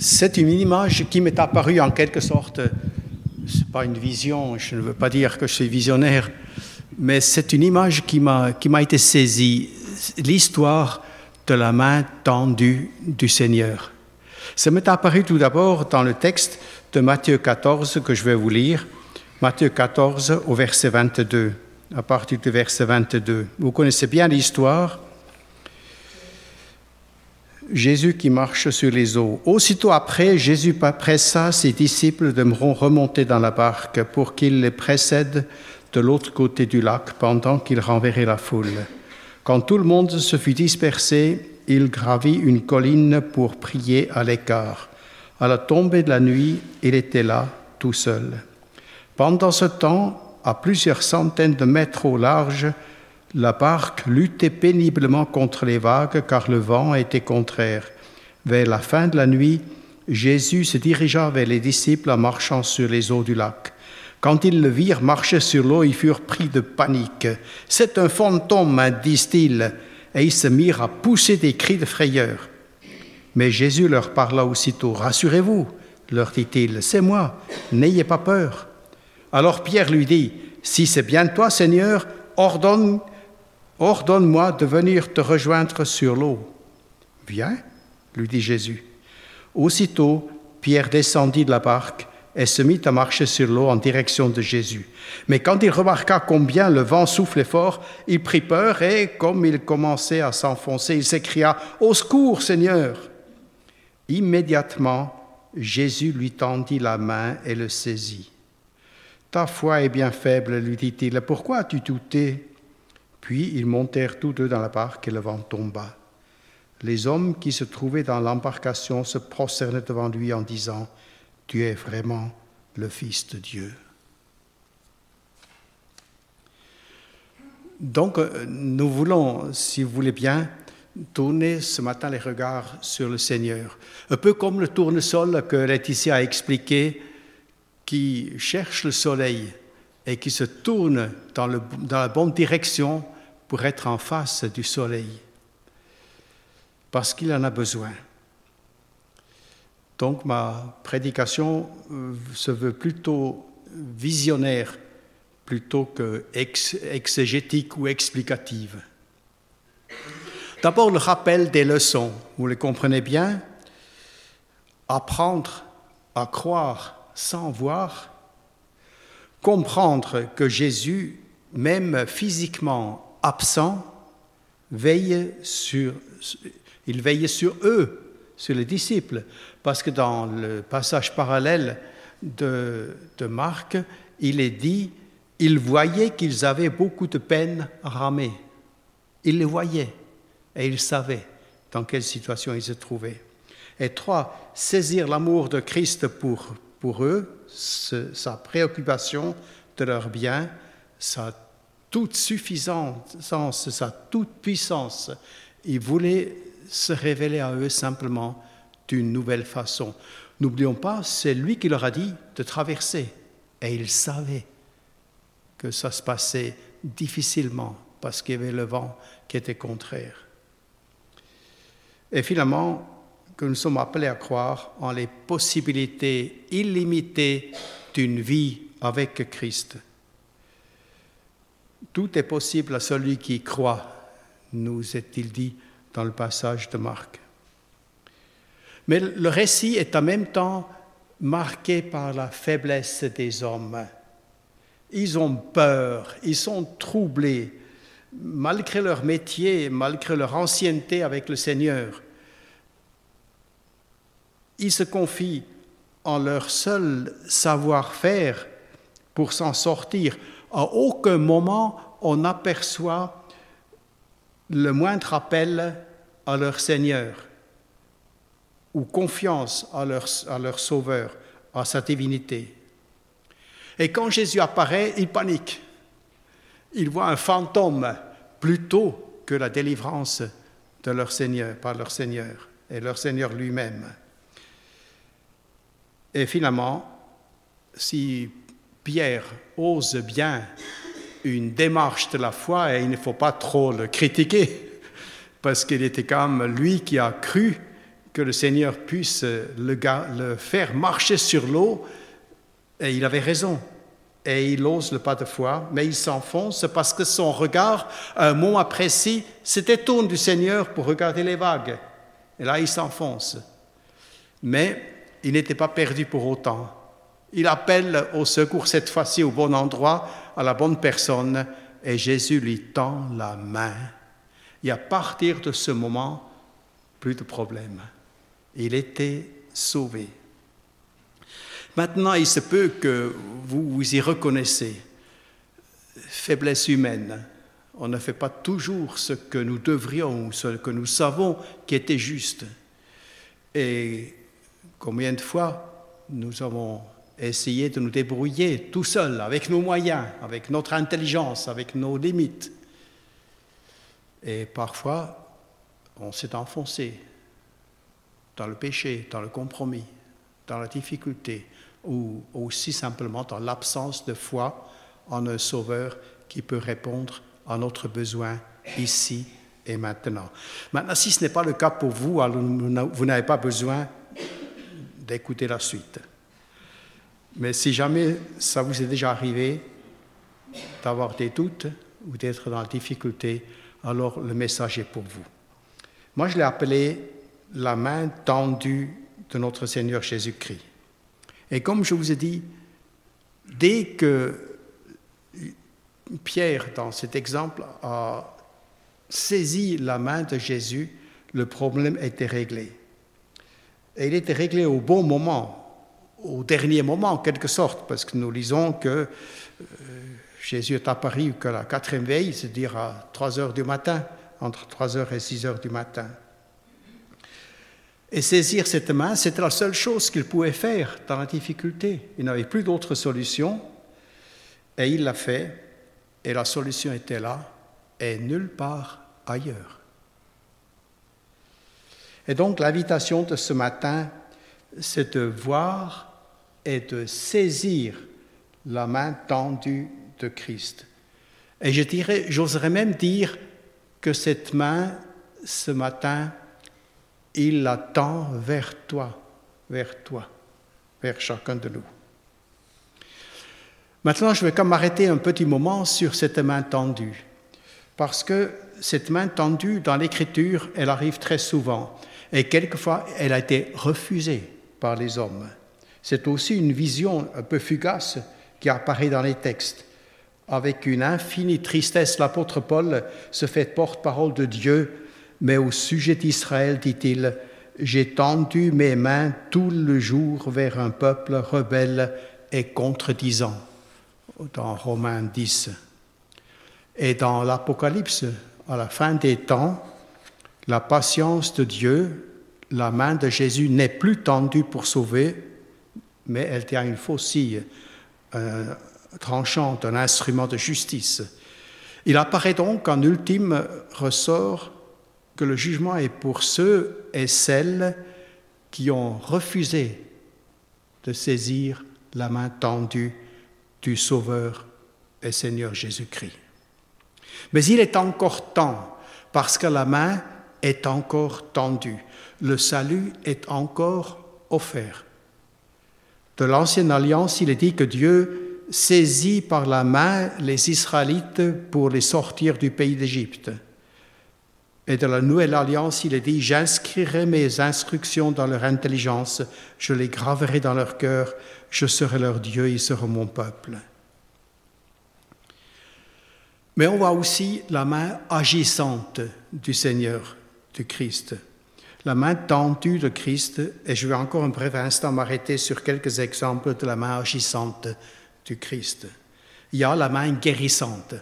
c'est une image qui m'est apparue en quelque sorte, c'est pas une vision, je ne veux pas dire que je suis visionnaire, mais c'est une image qui m'a, qui m'a été saisie, l'histoire de la main tendue du Seigneur. Ça m'est apparu tout d'abord dans le texte de Matthieu 14 que je vais vous lire, Matthieu 14 au verset 22, à partir du verset 22. Vous connaissez bien l'histoire. Jésus qui marche sur les eaux. Aussitôt après, Jésus pressa ses disciples de remonter dans la barque pour qu'ils les précèdent de l'autre côté du lac pendant qu'il renverrait la foule. Quand tout le monde se fut dispersé, il gravit une colline pour prier à l'écart. À la tombée de la nuit, il était là, tout seul. Pendant ce temps, à plusieurs centaines de mètres au large, la barque luttait péniblement contre les vagues car le vent était contraire. Vers la fin de la nuit, Jésus se dirigea vers les disciples en marchant sur les eaux du lac. Quand ils le virent marcher sur l'eau, ils furent pris de panique. C'est un fantôme, disent-ils, et ils se mirent à pousser des cris de frayeur. Mais Jésus leur parla aussitôt. Rassurez-vous, leur dit-il, c'est moi, n'ayez pas peur. Alors Pierre lui dit, Si c'est bien toi, Seigneur, ordonne, ordonne-moi de venir te rejoindre sur l'eau. Viens, lui dit Jésus. Aussitôt, Pierre descendit de la barque et se mit à marcher sur l'eau en direction de Jésus. Mais quand il remarqua combien le vent soufflait fort, il prit peur et, comme il commençait à s'enfoncer, il s'écria Au secours, Seigneur Immédiatement, Jésus lui tendit la main et le saisit. Ta foi est bien faible, lui dit-il, pourquoi as-tu douté? Puis ils montèrent tous deux dans la barque et le vent tomba. Les hommes qui se trouvaient dans l'embarcation se prosternaient devant lui en disant tu es vraiment le Fils de Dieu. Donc, euh, nous voulons, si vous voulez bien, tourner ce matin les regards sur le Seigneur. Un peu comme le tournesol que Laetitia a expliqué, qui cherche le soleil et qui se tourne dans, la bonne direction pour être en face du soleil, parce qu'il en a besoin. Donc ma prédication euh, se veut plutôt visionnaire plutôt que exégétique ou explicative. D'abord le rappel des leçons, vous les comprenez bien. Apprendre à croire sans voir, comprendre que Jésus, même physiquement absent, veille sur, sur eux, sur les disciples, parce que dans le passage parallèle de, Marc, il est dit, il voyait qu'ils avaient beaucoup de peine à ramer. Il les voyait et il savait dans quelle situation ils se trouvaient. Et trois, saisir l'amour de Christ pour, pour eux, sa préoccupation de leur bien, sa toute suffisance, sa toute puissance. Il voulait se révéler à eux simplement d'une nouvelle façon. N'oublions pas, c'est lui qui leur a dit de traverser. Et il savait que ça se passait difficilement parce qu'il y avait le vent qui était contraire. Et finalement, que nous sommes appelés à croire en les possibilités illimitées d'une vie avec Christ. Tout est possible à celui qui croit, nous est-il dit dans le passage de Marc. Mais le récit est en même temps marqué par la faiblesse des hommes. Ils ont peur, ils sont troublés, malgré leur métier, malgré leur ancienneté avec le Seigneur. Ils se confient en leur seul savoir-faire pour s'en sortir. À aucun moment on n'aperçoit le moindre appel à leur Seigneur ou confiance à leur, à leur Sauveur, à sa divinité. Et quand Jésus apparaît, ils paniquent. Ils voient un fantôme plutôt que la délivrance de leur Seigneur, par leur Seigneur et leur Seigneur lui-même. Et finalement, si Pierre ose bien une démarche de la foi, et il ne faut pas trop le critiquer, parce qu'il était quand même lui qui a cru que le Seigneur puisse le, faire marcher sur l'eau, et il avait raison. Et il ose le pas de foi, mais il s'enfonce parce que son regard, un moment précis, se du Seigneur pour regarder les vagues. Et là, il s'enfonce. Mais il n'était pas perdu pour autant. Il appelle au secours cette fois-ci au bon endroit, à la bonne personne, et Jésus lui tend la main. Et à partir de ce moment, plus de problème. Il était sauvé. Maintenant, il se peut que vous vous y reconnaissez. Faiblesse humaine. On ne fait pas toujours ce que nous devrions ou ce que nous savons qui était juste. Et combien de fois nous avons essayé de nous débrouiller tout seuls, avec nos moyens, avec notre intelligence, avec nos limites. Et parfois, on s'est enfoncé dans le péché, dans le compromis, dans la difficulté, ou aussi simplement dans l'absence de foi en un Sauveur qui peut répondre à notre besoin ici et maintenant. Maintenant, si ce n'est pas le cas pour vous, alors vous n'avez pas besoin d'écouter la suite. Mais si jamais ça vous est déjà arrivé d'avoir des doutes ou d'être dans la difficulté, alors le message est pour vous. Moi, je l'ai appelé la main tendue de notre Seigneur Jésus-Christ. Et comme je vous ai dit, dès que Pierre, dans cet exemple, a saisi la main de Jésus, le problème était réglé. Et il était réglé au bon moment, au dernier moment en quelque sorte, parce que nous lisons que euh, Jésus est apparu que la quatrième veille, c'est-à-dire à 3 heures du matin, entre 3 heures et 6 heures du matin. Et saisir cette main, c'était la seule chose qu'il pouvait faire dans la difficulté. Il n'avait plus d'autre solution. Et il l'a fait. Et la solution était là et nulle part ailleurs. Et donc l'invitation de ce matin, c'est de voir et de saisir la main tendue de Christ. Et je dirais, j'oserais même dire que cette main, ce matin, il la tend vers toi, vers toi, vers chacun de nous. Maintenant, je vais comme m'arrêter un petit moment sur cette main tendue, parce que cette main tendue dans l'Écriture, elle arrive très souvent, et quelquefois, elle a été refusée par les hommes. C'est aussi une vision un peu fugace qui apparaît dans les textes. Avec une infinie tristesse, l'apôtre Paul se fait porte-parole de Dieu mais au sujet d'Israël, dit-il, j'ai tendu mes mains tout le jour vers un peuple rebelle et contredisant, dans Romains 10. Et dans l'Apocalypse, à la fin des temps, la patience de Dieu, la main de Jésus n'est plus tendue pour sauver, mais elle tient une faucille tranchante, un instrument de justice. Il apparaît donc en ultime ressort que le jugement est pour ceux et celles qui ont refusé de saisir la main tendue du Sauveur et Seigneur Jésus-Christ. Mais il est encore temps, parce que la main est encore tendue, le salut est encore offert. De l'Ancienne Alliance, il est dit que Dieu saisit par la main les Israélites pour les sortir du pays d'Égypte. Et de la nouvelle alliance, il est dit, j'inscrirai mes instructions dans leur intelligence, je les graverai dans leur cœur, je serai leur Dieu, ils seront mon peuple. Mais on voit aussi la main agissante du Seigneur, du Christ. La main tendue de Christ, et je vais encore un bref instant m'arrêter sur quelques exemples de la main agissante du Christ. Il y a la main guérissante.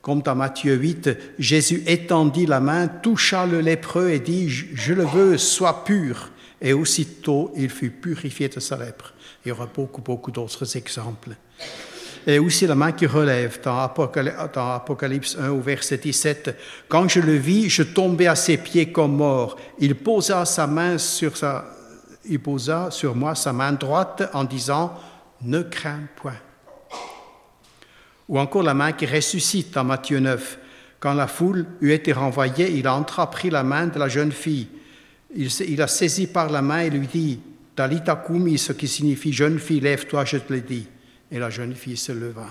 Comme dans Matthieu 8, Jésus étendit la main, toucha le lépreux et dit, je le veux, sois pur. Et aussitôt, il fut purifié de sa lèpre. Il y aura beaucoup, beaucoup d'autres exemples. Et aussi la main qui relève dans Apocalypse 1 au verset 17. Quand je le vis, je tombais à ses pieds comme mort. Il posa sa main sur sa, il posa sur moi sa main droite en disant, ne crains point. Ou encore la main qui ressuscite dans Matthieu 9. Quand la foule eut été renvoyée, il entra, prit la main de la jeune fille il, a saisi par la main et lui dit Talita kumi, ce qui signifie jeune fille, lève-toi, je te le dis. Et la jeune fille se leva.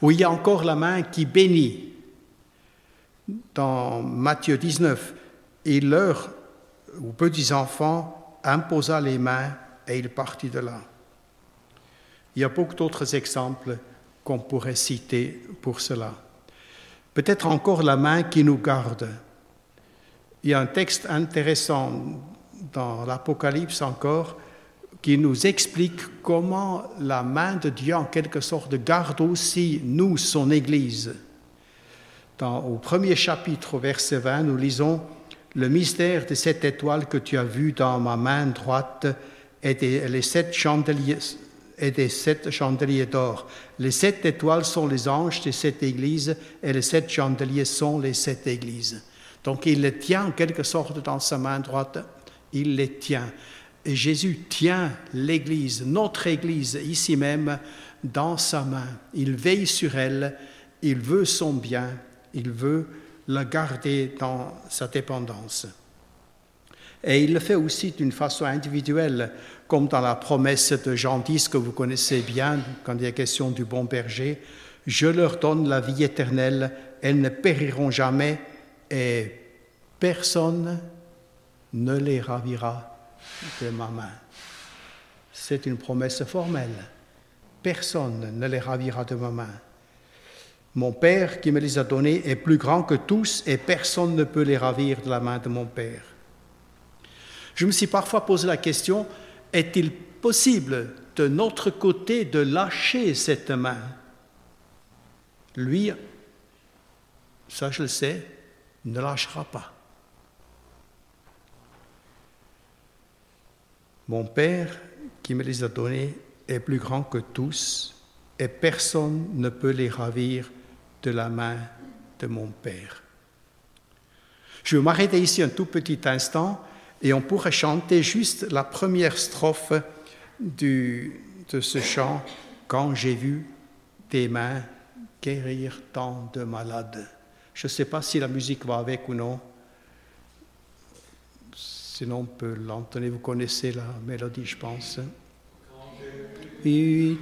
Ou il y a encore la main qui bénit. Dans Matthieu 19, il leur, aux petits-enfants, imposa les mains et il partit de là. Il y a beaucoup d'autres exemples qu'on pourrait citer pour cela. Peut-être encore la main qui nous garde. Il y a un texte intéressant dans l'Apocalypse encore qui nous explique comment la main de Dieu, en quelque sorte, garde aussi nous, son Église. Dans, au premier chapitre, verset 20, nous lisons Le mystère de cette étoile que tu as vue dans ma main droite et des, les sept chandeliers et des sept chandeliers d'or. Les sept étoiles sont les anges des sept églises et les sept chandeliers sont les sept églises. Donc il les tient en quelque sorte dans sa main droite, il les tient. Et Jésus tient l'Église, notre Église, ici même, dans sa main. Il veille sur elle, il veut son bien, il veut la garder dans sa dépendance. Et il le fait aussi d'une façon individuelle, comme dans la promesse de Jean 10 que vous connaissez bien, quand il est question du bon berger. Je leur donne la vie éternelle, elles ne périront jamais et personne ne les ravira de ma main. C'est une promesse formelle. Personne ne les ravira de ma main. Mon Père qui me les a donnés est plus grand que tous et personne ne peut les ravir de la main de mon Père. Je me suis parfois posé la question, est-il possible de notre côté de lâcher cette main? Lui, ça je le sais, ne lâchera pas. Mon Père qui me les a donnés est plus grand que tous et personne ne peut les ravir de la main de mon Père. Je vais m'arrêter ici un tout petit instant et on pourrait chanter juste la première strophe de ce chant Quand j'ai vu tes mains guérir tant de malades. Je ne sais pas si la musique va avec ou non. Sinon, on peut l'entonner. Vous connaissez la mélodie, je pense. Mains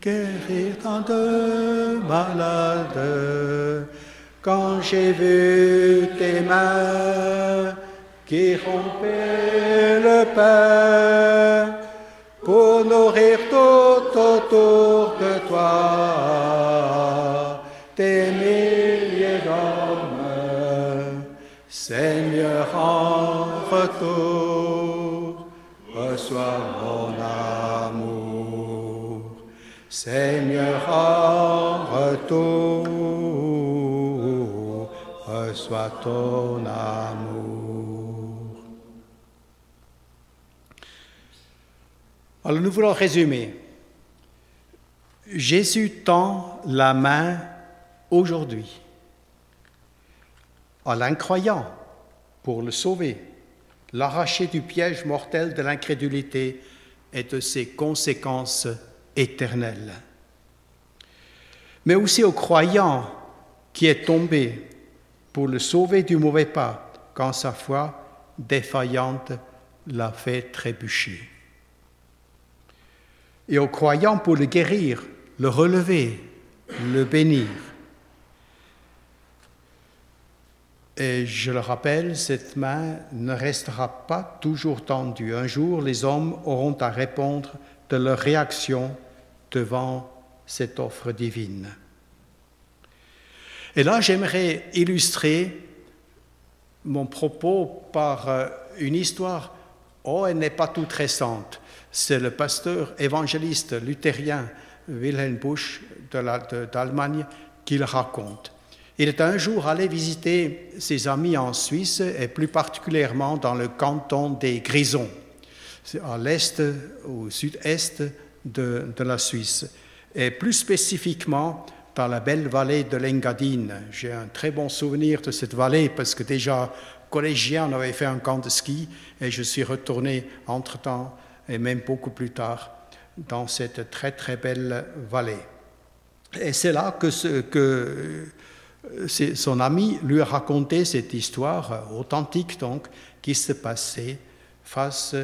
guérir tant de malades. Quand j'ai vu tes mains qui rompaient le pain pour nourrir tout autour de toi tes milliers d'hommes, Seigneur Seigneur retour reçois ton amour. Alors nous voulons résumer. Jésus tend la main aujourd'hui à l'incroyant pour le sauver, l'arracher du piège mortel de l'incrédulité et de ses conséquences éternelles. Mais aussi au croyant qui est tombé pour le sauver du mauvais pas quand sa foi défaillante l'a fait trébucher. Et au croyant pour le guérir, le relever, le bénir. Et je le rappelle, cette main ne restera pas toujours tendue. Un jour, les hommes auront à répondre de leur réaction devant cette offre divine. Et là, j'aimerais illustrer mon propos par euh, une histoire. Oh, elle n'est pas toute récente. C'est le pasteur évangéliste luthérien Wilhelm Busch d'Allemagne qui le raconte. Il est un jour allé visiter ses amis en Suisse et plus particulièrement dans le canton des Grisons, à l'est, au sud-est de, la Suisse. Et plus spécifiquement, dans la belle vallée de l'Engadine. J'ai un très bon souvenir de cette vallée parce que déjà collégien, on avait fait un camp de ski et je suis retourné entre-temps et même beaucoup plus tard dans cette très très belle vallée. Et c'est là que, son ami lui a raconté cette histoire authentique donc qui se passait face,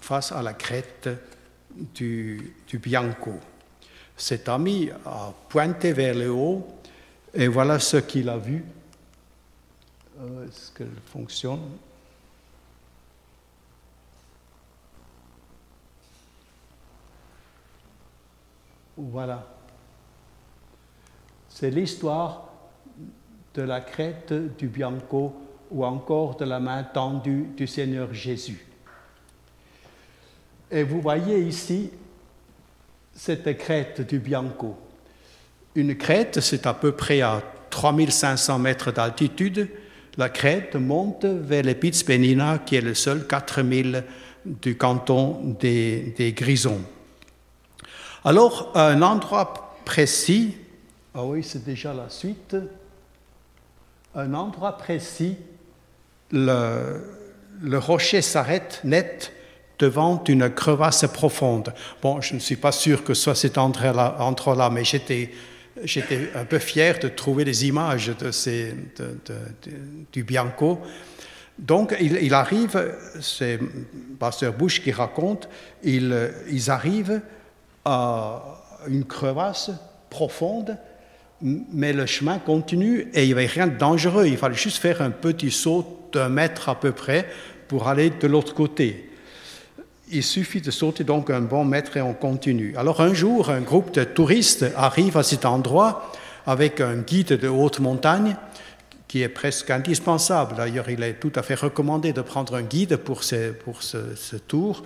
face à la crête du, du Bianco. Cet ami a pointé vers le haut et voilà ce qu'il a vu. Euh, est-ce qu'elle fonctionne? Voilà. C'est l'histoire de la crête du Bianco ou encore de la main tendue du Seigneur Jésus. Et vous voyez ici cette crête du Bianco. Une crête, c'est à peu près à 3500 mètres d'altitude. La crête monte vers les Piz Penina, qui est le seul 4000 du canton des, des Grisons. Alors, un endroit précis, ah oui, c'est déjà la suite, un endroit précis, le, rocher s'arrête net devant une crevasse profonde. Bon, je ne suis pas sûr que soit cet endroit-là, mais j'étais, un peu fier de trouver des images de ces, du Bianco. Donc, il, arrive, c'est Pasteur Bush qui raconte, ils arrivent à une crevasse profonde, mais le chemin continue et il n'y avait rien de dangereux. Il fallait juste faire un petit saut d'un mètre à peu près pour aller de l'autre côté. Il suffit de sauter donc un bon mètre et on continue. Alors un jour, un groupe de touristes arrive à cet endroit avec un guide de haute montagne qui est presque indispensable. D'ailleurs, il est tout à fait recommandé de prendre un guide pour ce, pour ce, tour.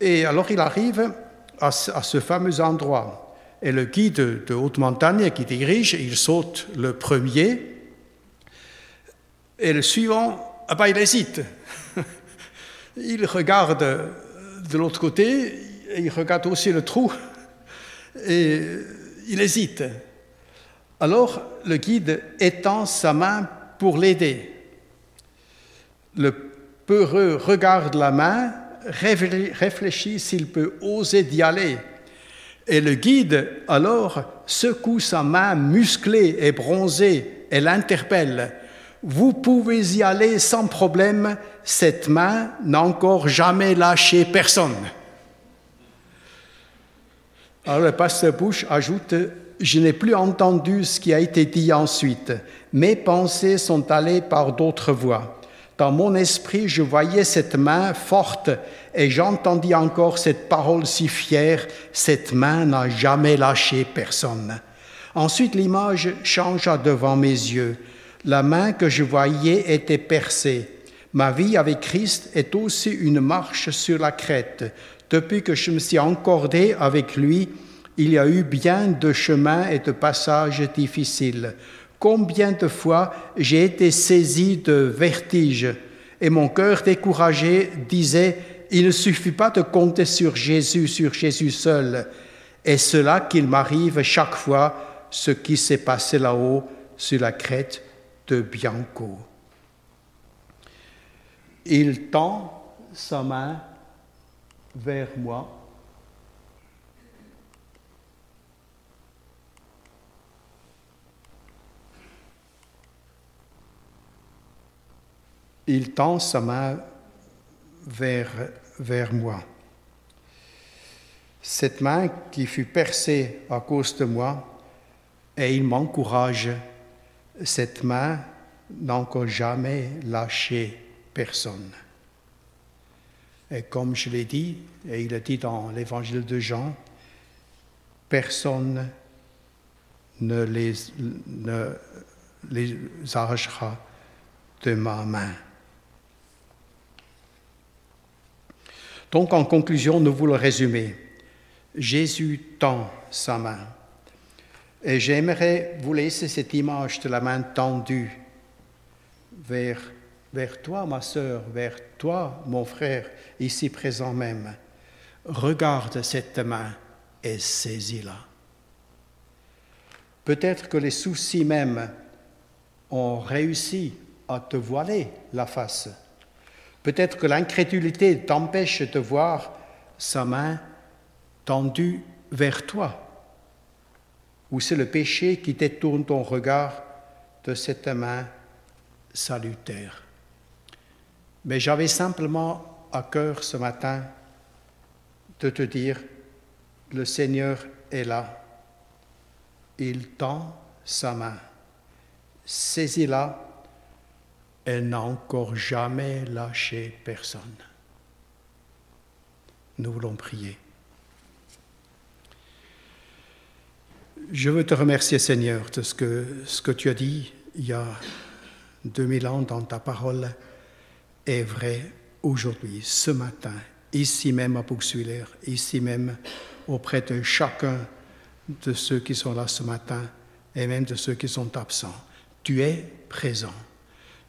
Et alors il arrive à ce, fameux endroit. Et le guide de haute montagne qui dirige, il saute le premier. Et le suivant, ah ben, il hésite. Il regarde de l'autre côté, il regarde aussi le trou, et il hésite. Alors le guide étend sa main pour l'aider. Le peureux regarde la main, réfléchit s'il peut oser d'y aller. Et le guide, alors, secoue sa main musclée et bronzée et l'interpelle. Vous pouvez y aller sans problème, cette main n'a encore jamais lâché personne. Alors le pasteur Bush ajoute, je n'ai plus entendu ce qui a été dit ensuite. Mes pensées sont allées par d'autres voies. Dans mon esprit, je voyais cette main forte et j'entendis encore cette parole si fière, cette main n'a jamais lâché personne. Ensuite, l'image changea devant mes yeux. La main que je voyais était percée. Ma vie avec Christ est aussi une marche sur la crête. Depuis que je me suis encordé avec lui, il y a eu bien de chemins et de passages difficiles. Combien de fois j'ai été saisi de vertige et mon cœur découragé disait, il ne suffit pas de compter sur Jésus, sur Jésus seul. Et cela qu'il m'arrive chaque fois ce qui s'est passé là-haut sur la crête de Bianco. Il tend sa main vers moi. Il tend sa main vers, vers moi. Cette main qui fut percée à cause de moi, et il m'encourage cette main n'a encore jamais lâché personne. Et comme je l'ai dit, et il a dit dans l'évangile de Jean, personne ne les, ne les arrachera de ma main. Donc en conclusion, nous voulons résumer. Jésus tend sa main. Et j'aimerais vous laisser cette image de la main tendue vers, toi, ma sœur, vers toi, mon frère, ici présent même. Regarde cette main et saisis-la. Peut-être que les soucis même ont réussi à te voiler la face. Peut-être que l'incrédulité t'empêche de voir sa main tendue vers toi. Ou c'est le péché qui détourne ton regard de cette main salutaire. Mais j'avais simplement à cœur ce matin de te dire, le Seigneur est là. Il tend sa main. Saisis-la. Elle n'a encore jamais lâché personne. Nous voulons prier. Je veux te remercier, Seigneur, de ce que, ce que tu as dit il y a 2000 ans dans ta parole est vrai aujourd'hui, ce matin, ici même à Bouxwiller, ici même auprès de chacun de ceux qui sont là ce matin et même de ceux qui sont absents. Tu es présent.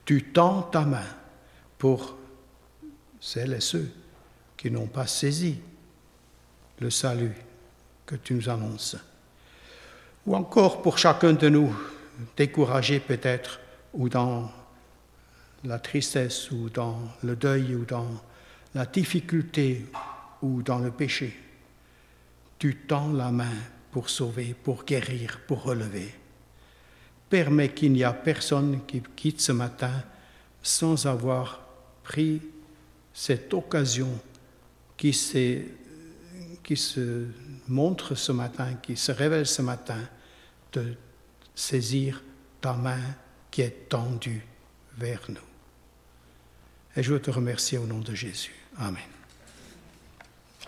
Tu tends ta main pour celles et ceux qui n'ont pas saisi le salut que tu nous annonces. Ou encore pour chacun de nous, découragé peut-être, ou dans la tristesse, ou dans le deuil, ou dans la difficulté, ou dans le péché. Tu tends la main pour sauver, pour guérir, pour relever. Permets qu'il n'y a personne qui quitte ce matin sans avoir pris cette occasion qui, qui se montre ce matin, qui se révèle ce matin, de saisir ta main qui est tendue vers nous. Et je veux te remercier au nom de Jésus. Amen.